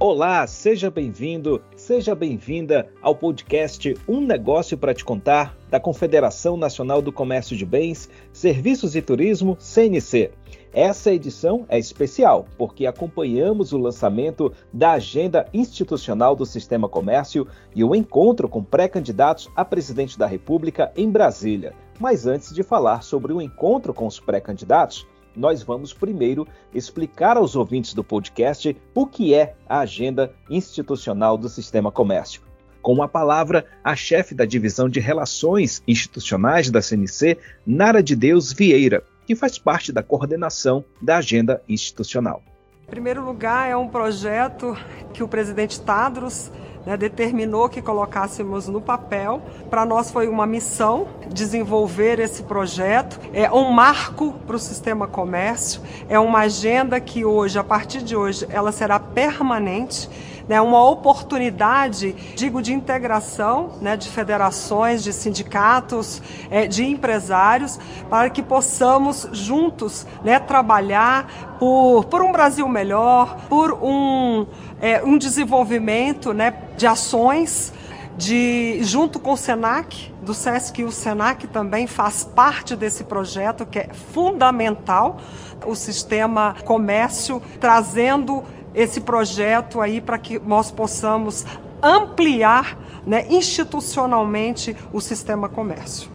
Olá, seja bem-vindo, seja bem-vinda ao podcast Um Negócio para Te Contar, da Confederação Nacional do Comércio de Bens, Serviços e Turismo, CNC. Essa edição é especial porque acompanhamos o lançamento da Agenda Institucional do Sistema Comércio e o encontro com pré-candidatos a presidente da República em Brasília. Mas antes de falar sobre o encontro com os pré-candidatos, nós vamos primeiro explicar aos ouvintes do podcast o que é a Agenda Institucional do Sistema Comércio. Com a palavra, a chefe da Divisão de Relações Institucionais da CNC, Nara de Deus Vieira, que faz parte da coordenação da Agenda Institucional. Em primeiro lugar, é um projeto que o presidente Tadros né, determinou que colocássemos no papel. Para nós foi uma missão desenvolver esse projeto. É um marco para o sistema comércio, é uma agenda que hoje, a partir de hoje, ela será permanente né, uma oportunidade, digo, de integração né, de federações, de sindicatos, é, de empresários, para que possamos juntos né, trabalhar por, por um Brasil melhor, por um, é, um desenvolvimento né, de ações de junto com o Senac, do SESC o Senac também faz parte desse projeto que é fundamental, o sistema comércio trazendo esse projeto aí para que nós possamos ampliar né, institucionalmente o sistema comércio.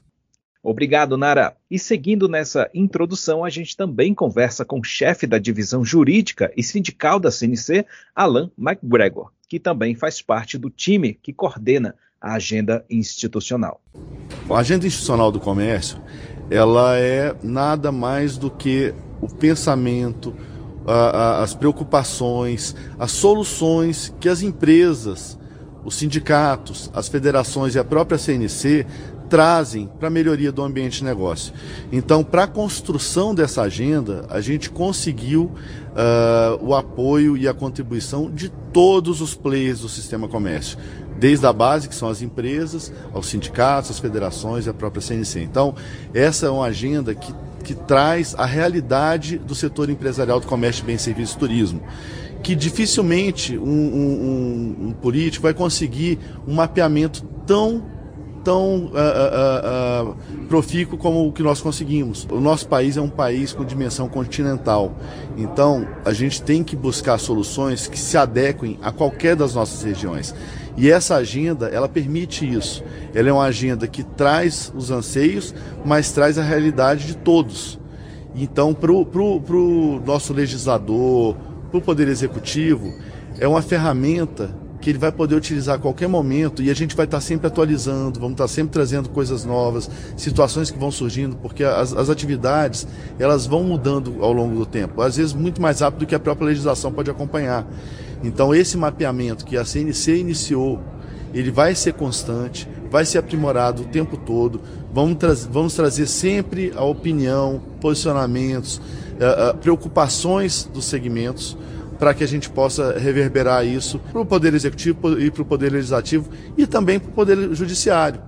Obrigado, Nara. E seguindo nessa introdução, a gente também conversa com o chefe da divisão jurídica e sindical da CNC, Alan McGregor, que também faz parte do time que coordena a agenda institucional. A agenda institucional do comércio, ela é nada mais do que o pensamento, as preocupações, as soluções que as empresas, os sindicatos, as federações e a própria CNC trazem para a melhoria do ambiente de negócio. Então, para a construção dessa agenda, a gente conseguiu uh, o apoio e a contribuição de todos os players do sistema comércio, desde a base, que são as empresas, aos sindicatos, às federações e a própria CNC. Então, essa é uma agenda que que traz a realidade do setor empresarial do comércio, bem, serviços e turismo. Que dificilmente um, um, um, um político vai conseguir um mapeamento tão tão uh, uh, uh, profícuo como o que nós conseguimos. O nosso país é um país com dimensão continental, então a gente tem que buscar soluções que se adequem a qualquer das nossas regiões. E essa agenda, ela permite isso. Ela é uma agenda que traz os anseios, mas traz a realidade de todos. Então, para o nosso legislador, para o Poder Executivo, é uma ferramenta que ele vai poder utilizar a qualquer momento e a gente vai estar sempre atualizando, vamos estar sempre trazendo coisas novas, situações que vão surgindo, porque as, as atividades elas vão mudando ao longo do tempo, às vezes muito mais rápido do que a própria legislação pode acompanhar. Então, esse mapeamento que a CNC iniciou, ele vai ser constante, vai ser aprimorado o tempo todo. Vamos, tra vamos trazer sempre a opinião, posicionamentos, uh, uh, preocupações dos segmentos para que a gente possa reverberar isso para o Poder Executivo e para o Poder Legislativo e também para o Poder Judiciário.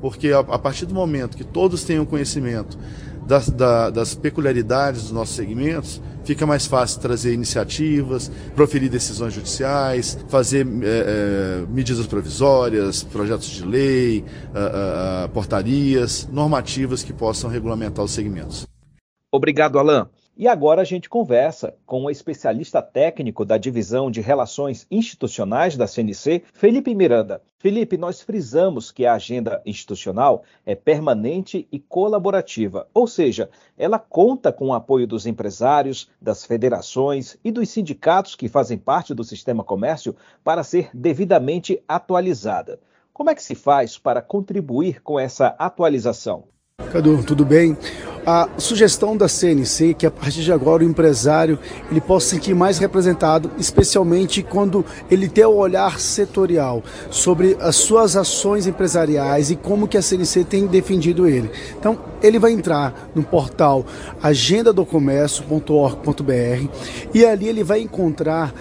Porque a, partir do momento que todos tenham conhecimento das, da, das peculiaridades dos nossos segmentos, fica mais fácil trazer iniciativas, proferir decisões judiciais, fazer é, é, medidas provisórias, projetos de lei, a, a, portarias, normativas que possam regulamentar os segmentos. Obrigado, Alain. E agora a gente conversa com o especialista técnico da Divisão de Relações Institucionais da CNC, Felipe Miranda. Felipe, nós frisamos que a agenda institucional é permanente e colaborativa, ou seja, ela conta com o apoio dos empresários, das federações e dos sindicatos que fazem parte do sistema comércio para ser devidamente atualizada. Como é que se faz para contribuir com essa atualização? Cadu, tudo bem? A sugestão da CNC é que a partir de agora o empresário ele possa se sentir mais representado, especialmente quando ele tem o olhar setorial sobre as suas ações empresariais e como que a CNC tem defendido ele. Então, ele vai entrar no portal agendadocomércio.org.br e ali ele vai encontrar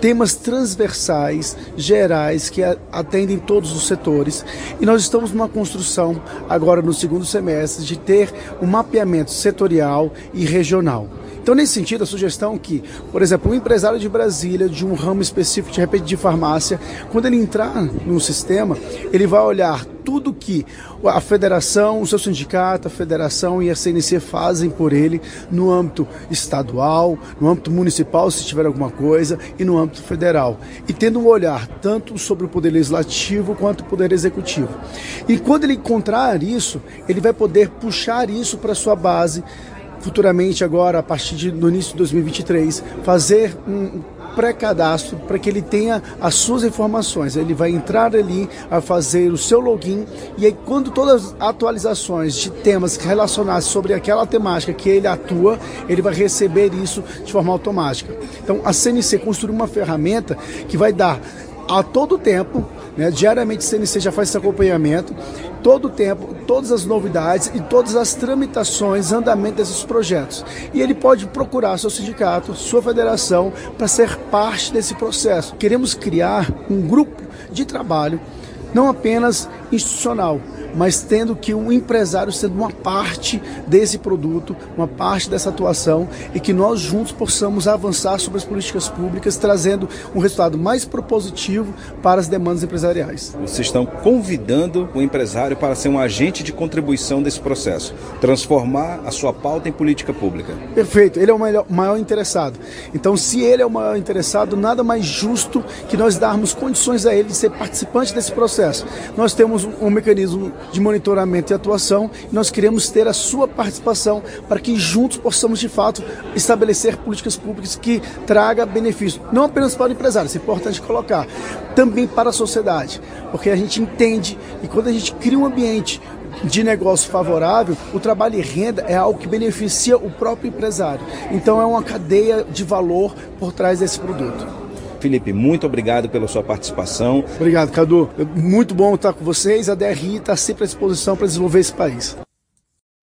temas transversais, gerais, que atendem todos os setores. E nós estamos numa construção agora no segundo semestre de ter um mapeamento setorial e regional. Então, nesse sentido, a sugestão que, por exemplo, um empresário de Brasília, de um ramo específico, de repente de farmácia, quando ele entrar no sistema, ele vai olhar tudo que a federação, o seu sindicato, a federação e a CNC fazem por ele no âmbito estadual, no âmbito municipal, se tiver alguma coisa, e no âmbito federal. E tendo um olhar tanto sobre o poder legislativo quanto o poder executivo. E quando ele encontrar isso, ele vai poder puxar isso para sua base futuramente agora, a partir do início de 2023, fazer um pré-cadastro para que ele tenha as suas informações. Ele vai entrar ali a fazer o seu login e aí quando todas as atualizações de temas relacionados sobre aquela temática que ele atua, ele vai receber isso de forma automática. Então a CNC construiu uma ferramenta que vai dar a todo tempo, né, diariamente a CNC já faz esse acompanhamento, todo o tempo, todas as novidades e todas as tramitações, andamento desses projetos. E ele pode procurar seu sindicato, sua federação, para ser parte desse processo. Queremos criar um grupo de trabalho, não apenas institucional, mas tendo que um empresário sendo uma parte desse produto, uma parte dessa atuação e que nós juntos possamos avançar sobre as políticas públicas, trazendo um resultado mais propositivo para as demandas empresariais. Vocês estão convidando o empresário para ser um agente de contribuição desse processo, transformar a sua pauta em política pública. Perfeito, ele é o maior, maior interessado. Então, se ele é o maior interessado, nada mais justo que nós darmos condições a ele de ser participante desse processo. Nós temos um, um mecanismo de monitoramento e atuação. E nós queremos ter a sua participação para que juntos possamos, de fato, estabelecer políticas públicas que traga benefício, não apenas para o empresário, isso é importante colocar, também para a sociedade, porque a gente entende que quando a gente cria um ambiente de negócio favorável, o trabalho e renda é algo que beneficia o próprio empresário. Então é uma cadeia de valor por trás desse produto. Felipe, muito obrigado pela sua participação. Obrigado, Cadu. Muito bom estar com vocês. A DRI está sempre à disposição para desenvolver esse país.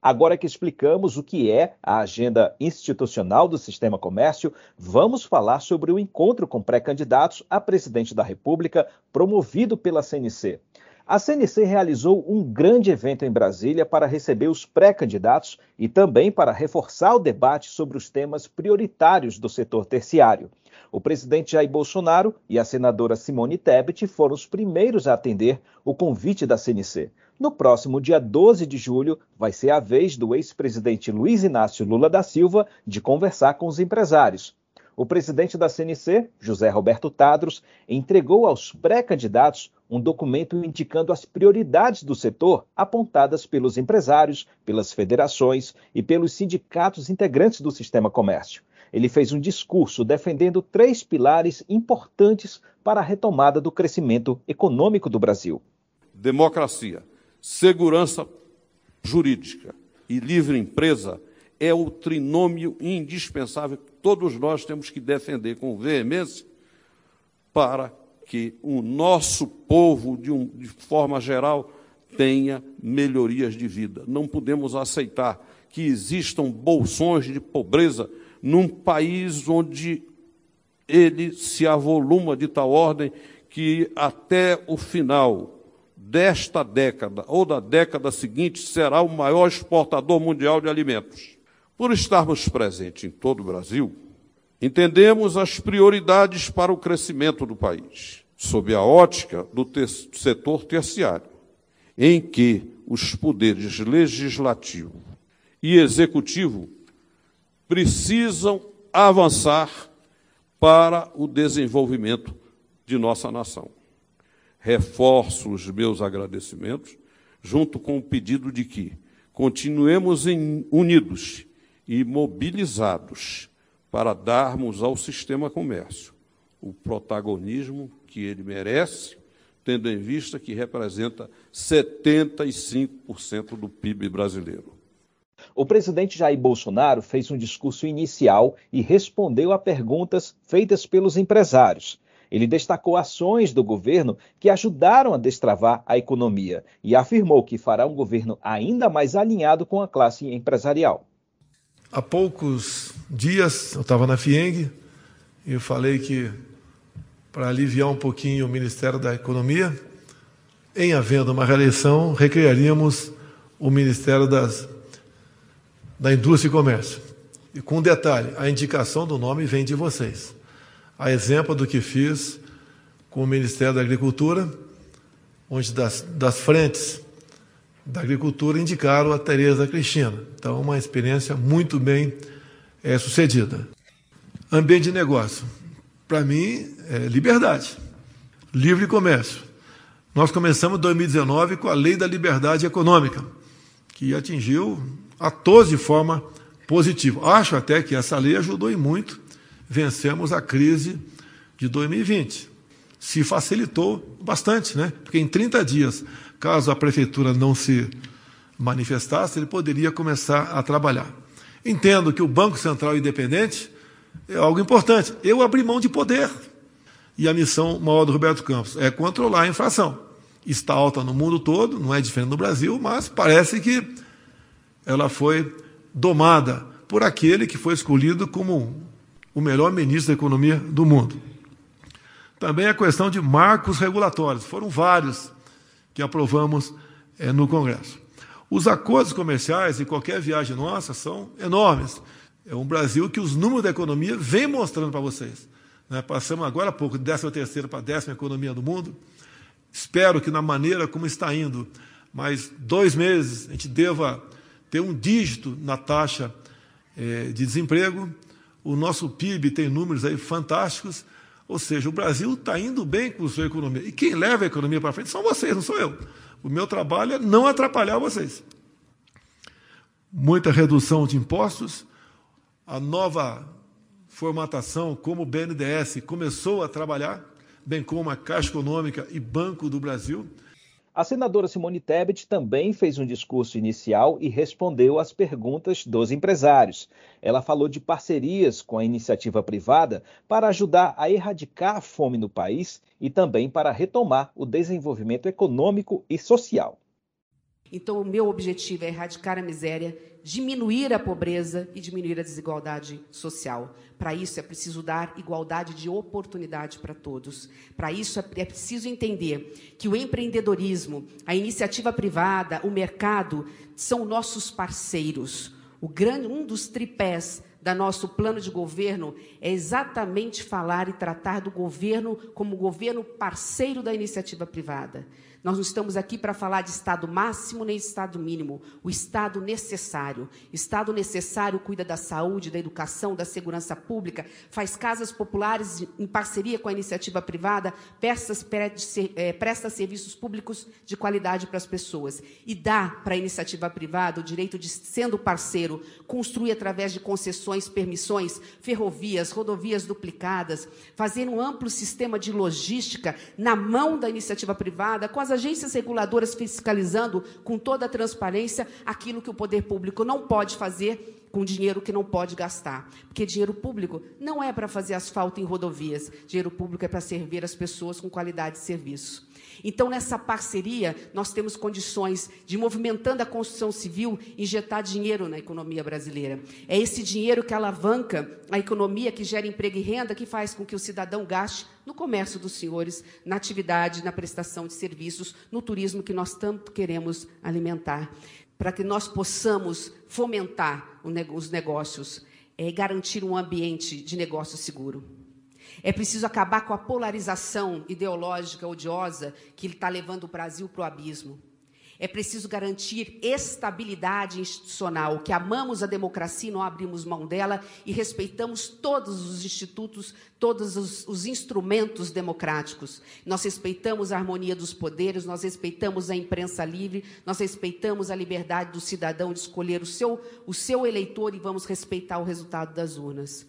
Agora que explicamos o que é a agenda institucional do Sistema Comércio, vamos falar sobre o encontro com pré-candidatos a presidente da República promovido pela CNC. A CNC realizou um grande evento em Brasília para receber os pré-candidatos e também para reforçar o debate sobre os temas prioritários do setor terciário. O presidente Jair Bolsonaro e a senadora Simone Tebet foram os primeiros a atender o convite da CNC. No próximo dia 12 de julho, vai ser a vez do ex-presidente Luiz Inácio Lula da Silva de conversar com os empresários. O presidente da CNC, José Roberto Tadros, entregou aos pré-candidatos um documento indicando as prioridades do setor apontadas pelos empresários, pelas federações e pelos sindicatos integrantes do sistema comércio. Ele fez um discurso defendendo três pilares importantes para a retomada do crescimento econômico do Brasil: democracia, segurança jurídica e livre empresa é o trinômio indispensável que todos nós temos que defender com veemência para que o nosso povo, de, um, de forma geral, tenha melhorias de vida. Não podemos aceitar que existam bolsões de pobreza num país onde ele se avoluma de tal ordem que até o final desta década ou da década seguinte será o maior exportador mundial de alimentos. Por estarmos presentes em todo o Brasil, entendemos as prioridades para o crescimento do país, sob a ótica do ter setor terciário, em que os poderes legislativo e executivo precisam avançar para o desenvolvimento de nossa nação. Reforço os meus agradecimentos, junto com o pedido de que continuemos unidos e mobilizados para darmos ao sistema comércio o protagonismo que ele merece, tendo em vista que representa 75% do PIB brasileiro. O presidente Jair Bolsonaro fez um discurso inicial e respondeu a perguntas feitas pelos empresários. Ele destacou ações do governo que ajudaram a destravar a economia e afirmou que fará um governo ainda mais alinhado com a classe empresarial. Há poucos dias eu estava na FIENG e eu falei que para aliviar um pouquinho o Ministério da Economia, em havendo uma reeleição, recriaríamos o Ministério das da indústria e comércio. E com um detalhe, a indicação do nome vem de vocês. A exemplo do que fiz com o Ministério da Agricultura, onde das, das frentes da agricultura indicaram a Tereza Cristina. Então, uma experiência muito bem é, sucedida. Ambiente de negócio. Para mim, é liberdade. Livre comércio. Nós começamos 2019 com a Lei da Liberdade Econômica, que atingiu a todos de forma positiva. Acho até que essa lei ajudou e muito. Vencemos a crise de 2020 se facilitou bastante, né? Porque em 30 dias, caso a prefeitura não se manifestasse, ele poderia começar a trabalhar. Entendo que o Banco Central Independente é algo importante. Eu abri mão de poder. E a missão maior do Roberto Campos é controlar a inflação. Está alta no mundo todo, não é diferente no Brasil, mas parece que ela foi domada por aquele que foi escolhido como o melhor ministro da economia do mundo. Também a questão de marcos regulatórios. Foram vários que aprovamos é, no Congresso. Os acordos comerciais e qualquer viagem nossa são enormes. É um Brasil que os números da economia vem mostrando para vocês. Né? Passamos agora há pouco de 13 terceira para a décima economia do mundo. Espero que na maneira como está indo, mais dois meses, a gente deva ter um dígito na taxa é, de desemprego. O nosso PIB tem números aí fantásticos. Ou seja, o Brasil está indo bem com a sua economia. E quem leva a economia para frente são vocês, não sou eu. O meu trabalho é não atrapalhar vocês. Muita redução de impostos, a nova formatação como o BNDES começou a trabalhar, bem como a Caixa Econômica e Banco do Brasil. A senadora Simone Tebet também fez um discurso inicial e respondeu às perguntas dos empresários. Ela falou de parcerias com a iniciativa privada para ajudar a erradicar a fome no país e também para retomar o desenvolvimento econômico e social. Então, o meu objetivo é erradicar a miséria, diminuir a pobreza e diminuir a desigualdade social. Para isso, é preciso dar igualdade de oportunidade para todos. Para isso, é, é preciso entender que o empreendedorismo, a iniciativa privada, o mercado são nossos parceiros. O grande, um dos tripés da nosso plano de governo é exatamente falar e tratar do governo como governo parceiro da iniciativa privada. Nós não estamos aqui para falar de Estado máximo nem Estado mínimo. O Estado necessário. Estado necessário cuida da saúde, da educação, da segurança pública, faz casas populares em parceria com a iniciativa privada, presta, é, presta serviços públicos de qualidade para as pessoas. E dá para a iniciativa privada o direito de, sendo parceiro, construir através de concessões, permissões, ferrovias, rodovias duplicadas, fazer um amplo sistema de logística na mão da iniciativa privada, com as agências reguladoras fiscalizando com toda a transparência aquilo que o poder público não pode fazer com dinheiro que não pode gastar. Porque dinheiro público não é para fazer asfalto em rodovias, dinheiro público é para servir as pessoas com qualidade de serviço. Então, nessa parceria, nós temos condições de, movimentando a construção civil, injetar dinheiro na economia brasileira. É esse dinheiro que alavanca a economia, que gera emprego e renda, que faz com que o cidadão gaste no comércio dos senhores, na atividade, na prestação de serviços, no turismo que nós tanto queremos alimentar. Para que nós possamos fomentar os negócios e é garantir um ambiente de negócio seguro. É preciso acabar com a polarização ideológica odiosa que está levando o Brasil para o abismo. É preciso garantir estabilidade institucional, que amamos a democracia e não abrimos mão dela e respeitamos todos os institutos, todos os, os, instrumentos democráticos. Nós respeitamos a harmonia dos poderes, nós respeitamos a imprensa livre, nós respeitamos a liberdade do cidadão de escolher o seu, o seu eleitor e vamos respeitar o resultado das urnas.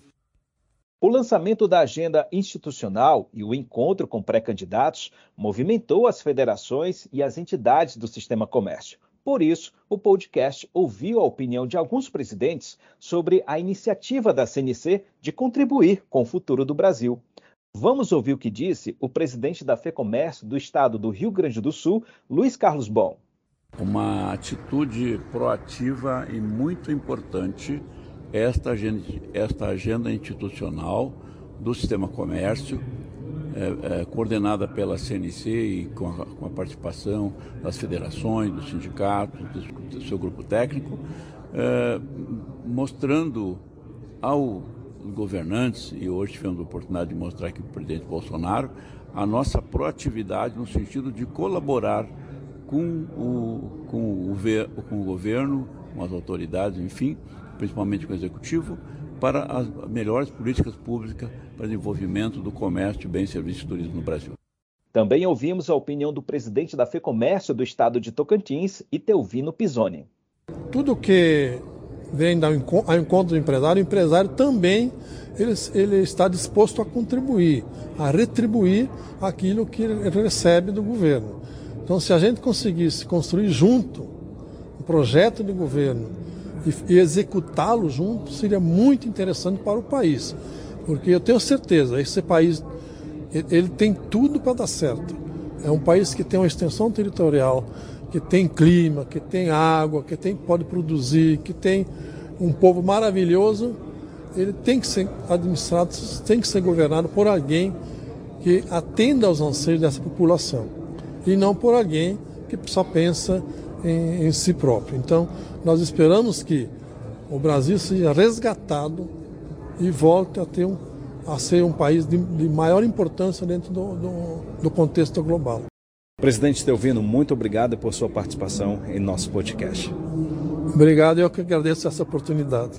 O lançamento da agenda institucional e o encontro com pré-candidatos movimentou as federações e as entidades do sistema comércio. Por isso, o podcast ouviu a opinião de alguns presidentes sobre a iniciativa da CNC de contribuir com o futuro do Brasil. Vamos ouvir o que disse o presidente da FEComércio do estado do Rio Grande do Sul, Luiz Carlos Bom. Uma atitude proativa e muito importante esta agenda, esta agenda institucional do sistema comércio, é, é, coordenada pela CNC e com a, com a, participação das federações, dos sindicatos, do, do seu grupo técnico, é, mostrando aos governantes, e hoje tivemos a oportunidade de mostrar aqui para o presidente Bolsonaro, a nossa proatividade no sentido de colaborar com o, com o, com o governo, com as autoridades, enfim, principalmente com o executivo, para as melhores políticas públicas para o desenvolvimento do comércio, bens, serviços e turismo no Brasil. Também ouvimos a opinião do presidente da FEComércio do estado de Tocantins, Itelvino Pisoni. Tudo que vem ao encontro do empresário, o empresário também ele, ele está disposto a contribuir, a retribuir aquilo que ele recebe do governo. Então, se a gente conseguisse construir junto um projeto de governo e, executá-lo junto, seria muito interessante para o país. Porque eu tenho certeza, esse país ele tem tudo para dar certo. É um país que tem uma extensão territorial, que tem clima, que tem água, que tem, pode produzir, que tem um povo maravilhoso, ele tem que ser administrado, tem que ser governado por alguém que atenda aos anseios dessa população e não por alguém que só pensa em, em si próprio. Então, nós esperamos que o Brasil seja resgatado e volte a ter um, a ser um país de, de maior importância dentro do, do, do contexto global. Presidente Telvino, muito obrigado por sua participação em nosso podcast. Obrigado, eu que agradeço essa oportunidade.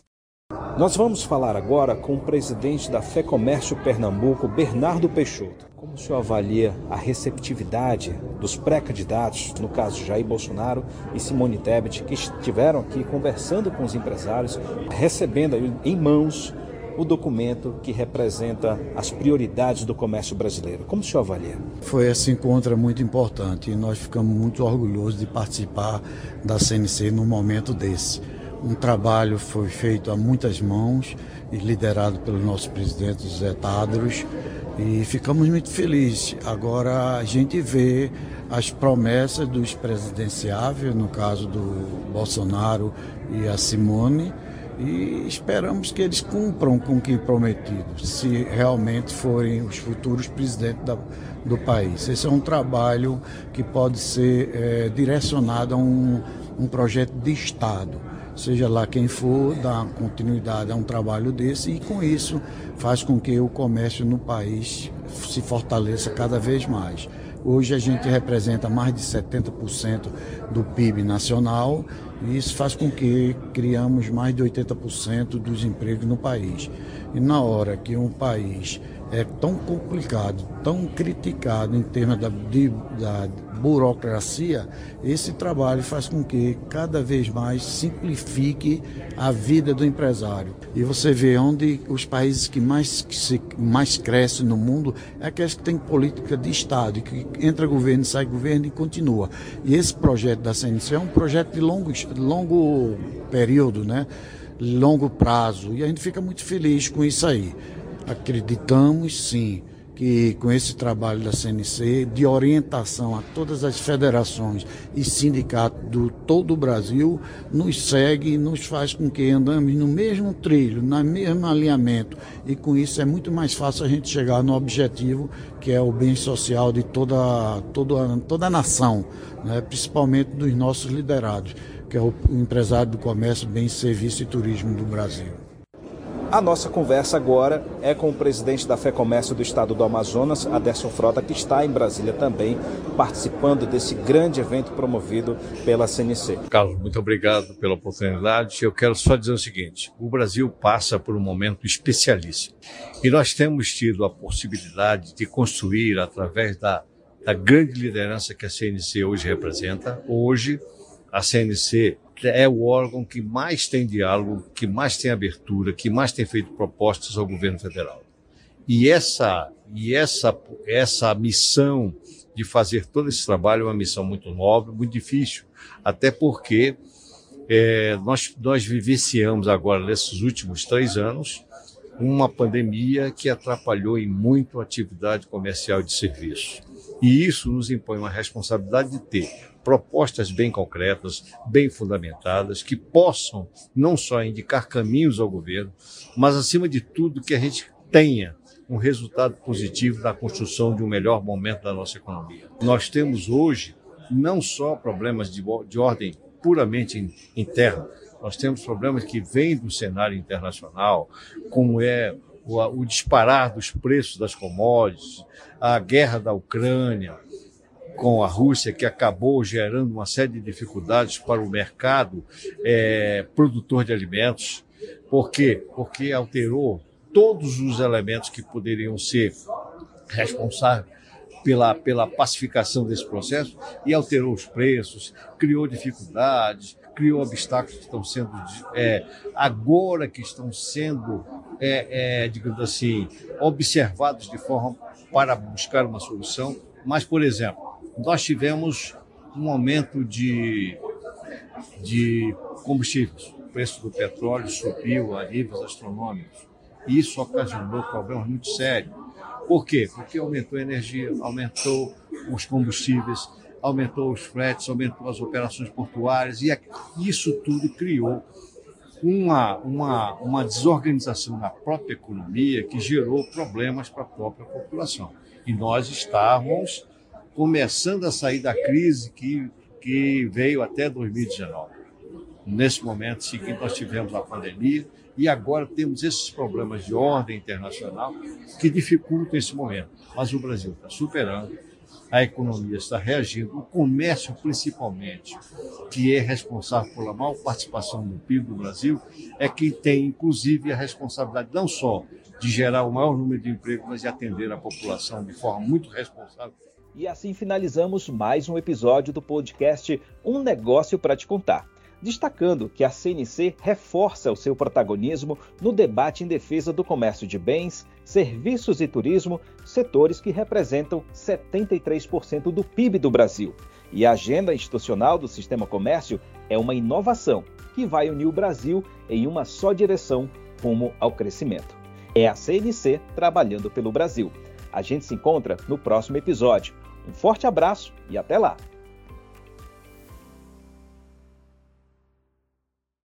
Nós vamos falar agora com o presidente da FEComércio Pernambuco, Bernardo Peixoto. Como o senhor avalia a receptividade dos pré-candidatos, no caso Jair Bolsonaro e Simone Tebet, que estiveram aqui conversando com os empresários, recebendo em mãos o documento que representa as prioridades do comércio brasileiro. Como o senhor avalia? Foi esse encontro muito importante e nós ficamos muito orgulhosos de participar da CNC num momento desse. Um trabalho foi feito a muitas mãos e liderado pelo nosso presidente José Tadros e ficamos muito felizes. Agora a gente vê as promessas dos presidenciáveis, no caso do Bolsonaro e a Simone, e esperamos que eles cumpram com o que prometido, se realmente forem os futuros presidentes da, do país. Esse é um trabalho que pode ser é, direcionado a um, um projeto de Estado. Seja lá quem for, dar continuidade a um trabalho desse e, com isso, faz com que o comércio no país se fortaleça cada vez mais. Hoje a gente representa mais de 70% do PIB nacional e isso faz com que criamos mais de 80% dos empregos no país. E na hora que um país é tão complicado, tão criticado em termos da, de, da burocracia, esse trabalho faz com que cada vez mais simplifique a vida do empresário. E você vê onde os países que mais, que se, mais crescem no mundo é aqueles que têm política de Estado, que entra governo, sai governo e continua. E esse projeto da CNC é um projeto de longo, longo período, né? longo prazo, e a gente fica muito feliz com isso aí. Acreditamos sim que com esse trabalho da CNC de orientação a todas as federações e sindicatos do todo o Brasil nos segue e nos faz com que andamos no mesmo trilho, no mesmo alinhamento e com isso é muito mais fácil a gente chegar no objetivo que é o bem social de toda toda toda a nação, né? principalmente dos nossos liderados, que é o empresário do comércio, bem serviço e turismo do Brasil. A nossa conversa agora é com o presidente da FEComércio do estado do Amazonas, Aderson Frota, que está em Brasília também, participando desse grande evento promovido pela CNC. Carlos, muito obrigado pela oportunidade. Eu quero só dizer o seguinte: o Brasil passa por um momento especialíssimo e nós temos tido a possibilidade de construir, através da, da grande liderança que a CNC hoje representa, hoje a CNC é o órgão que mais tem diálogo, que mais tem abertura, que mais tem feito propostas ao governo federal. E essa e essa essa missão de fazer todo esse trabalho é uma missão muito nobre, muito difícil, até porque é, nós nós vivenciamos agora nesses últimos três anos uma pandemia que atrapalhou em muito a atividade comercial de serviço. E isso nos impõe uma responsabilidade de ter propostas bem concretas, bem fundamentadas, que possam não só indicar caminhos ao governo, mas, acima de tudo, que a gente tenha um resultado positivo na construção de um melhor momento da nossa economia. Nós temos hoje não só problemas de, de ordem puramente interna, nós temos problemas que vêm do cenário internacional, como é o, o disparar dos preços das commodities, a guerra da Ucrânia com a Rússia, que acabou gerando uma série de dificuldades para o mercado é, produtor de alimentos. Por quê? Porque alterou todos os elementos que poderiam ser responsáveis pela, pela pacificação desse processo e alterou os preços, criou dificuldades, criou obstáculos que estão sendo, é, agora que estão sendo, é, é, digamos assim, observados de forma para buscar uma solução. Mas, por exemplo, nós tivemos um aumento de, de combustíveis. O preço do petróleo subiu a níveis astronômicos. Isso ocasionou problemas muito sérios. Por quê? Porque aumentou a energia, aumentou os combustíveis, aumentou os fretes, aumentou as operações portuárias, e isso tudo criou uma, uma, uma desorganização na própria economia que gerou problemas para a própria população. E nós estávamos começando a sair da crise que, que veio até 2019. Nesse momento seguinte, nós tivemos a pandemia e agora temos esses problemas de ordem internacional que dificultam esse momento. Mas o Brasil está superando, a economia está reagindo, o comércio principalmente, que é responsável pela maior participação no PIB do Brasil, é quem tem, inclusive, a responsabilidade não só de gerar o maior número de empregos, mas de atender a população de forma muito responsável. E assim finalizamos mais um episódio do podcast Um Negócio para Te Contar. Destacando que a CNC reforça o seu protagonismo no debate em defesa do comércio de bens, serviços e turismo, setores que representam 73% do PIB do Brasil. E a agenda institucional do sistema comércio é uma inovação que vai unir o Brasil em uma só direção rumo ao crescimento. É a CNC trabalhando pelo Brasil. A gente se encontra no próximo episódio. Um forte abraço e até lá!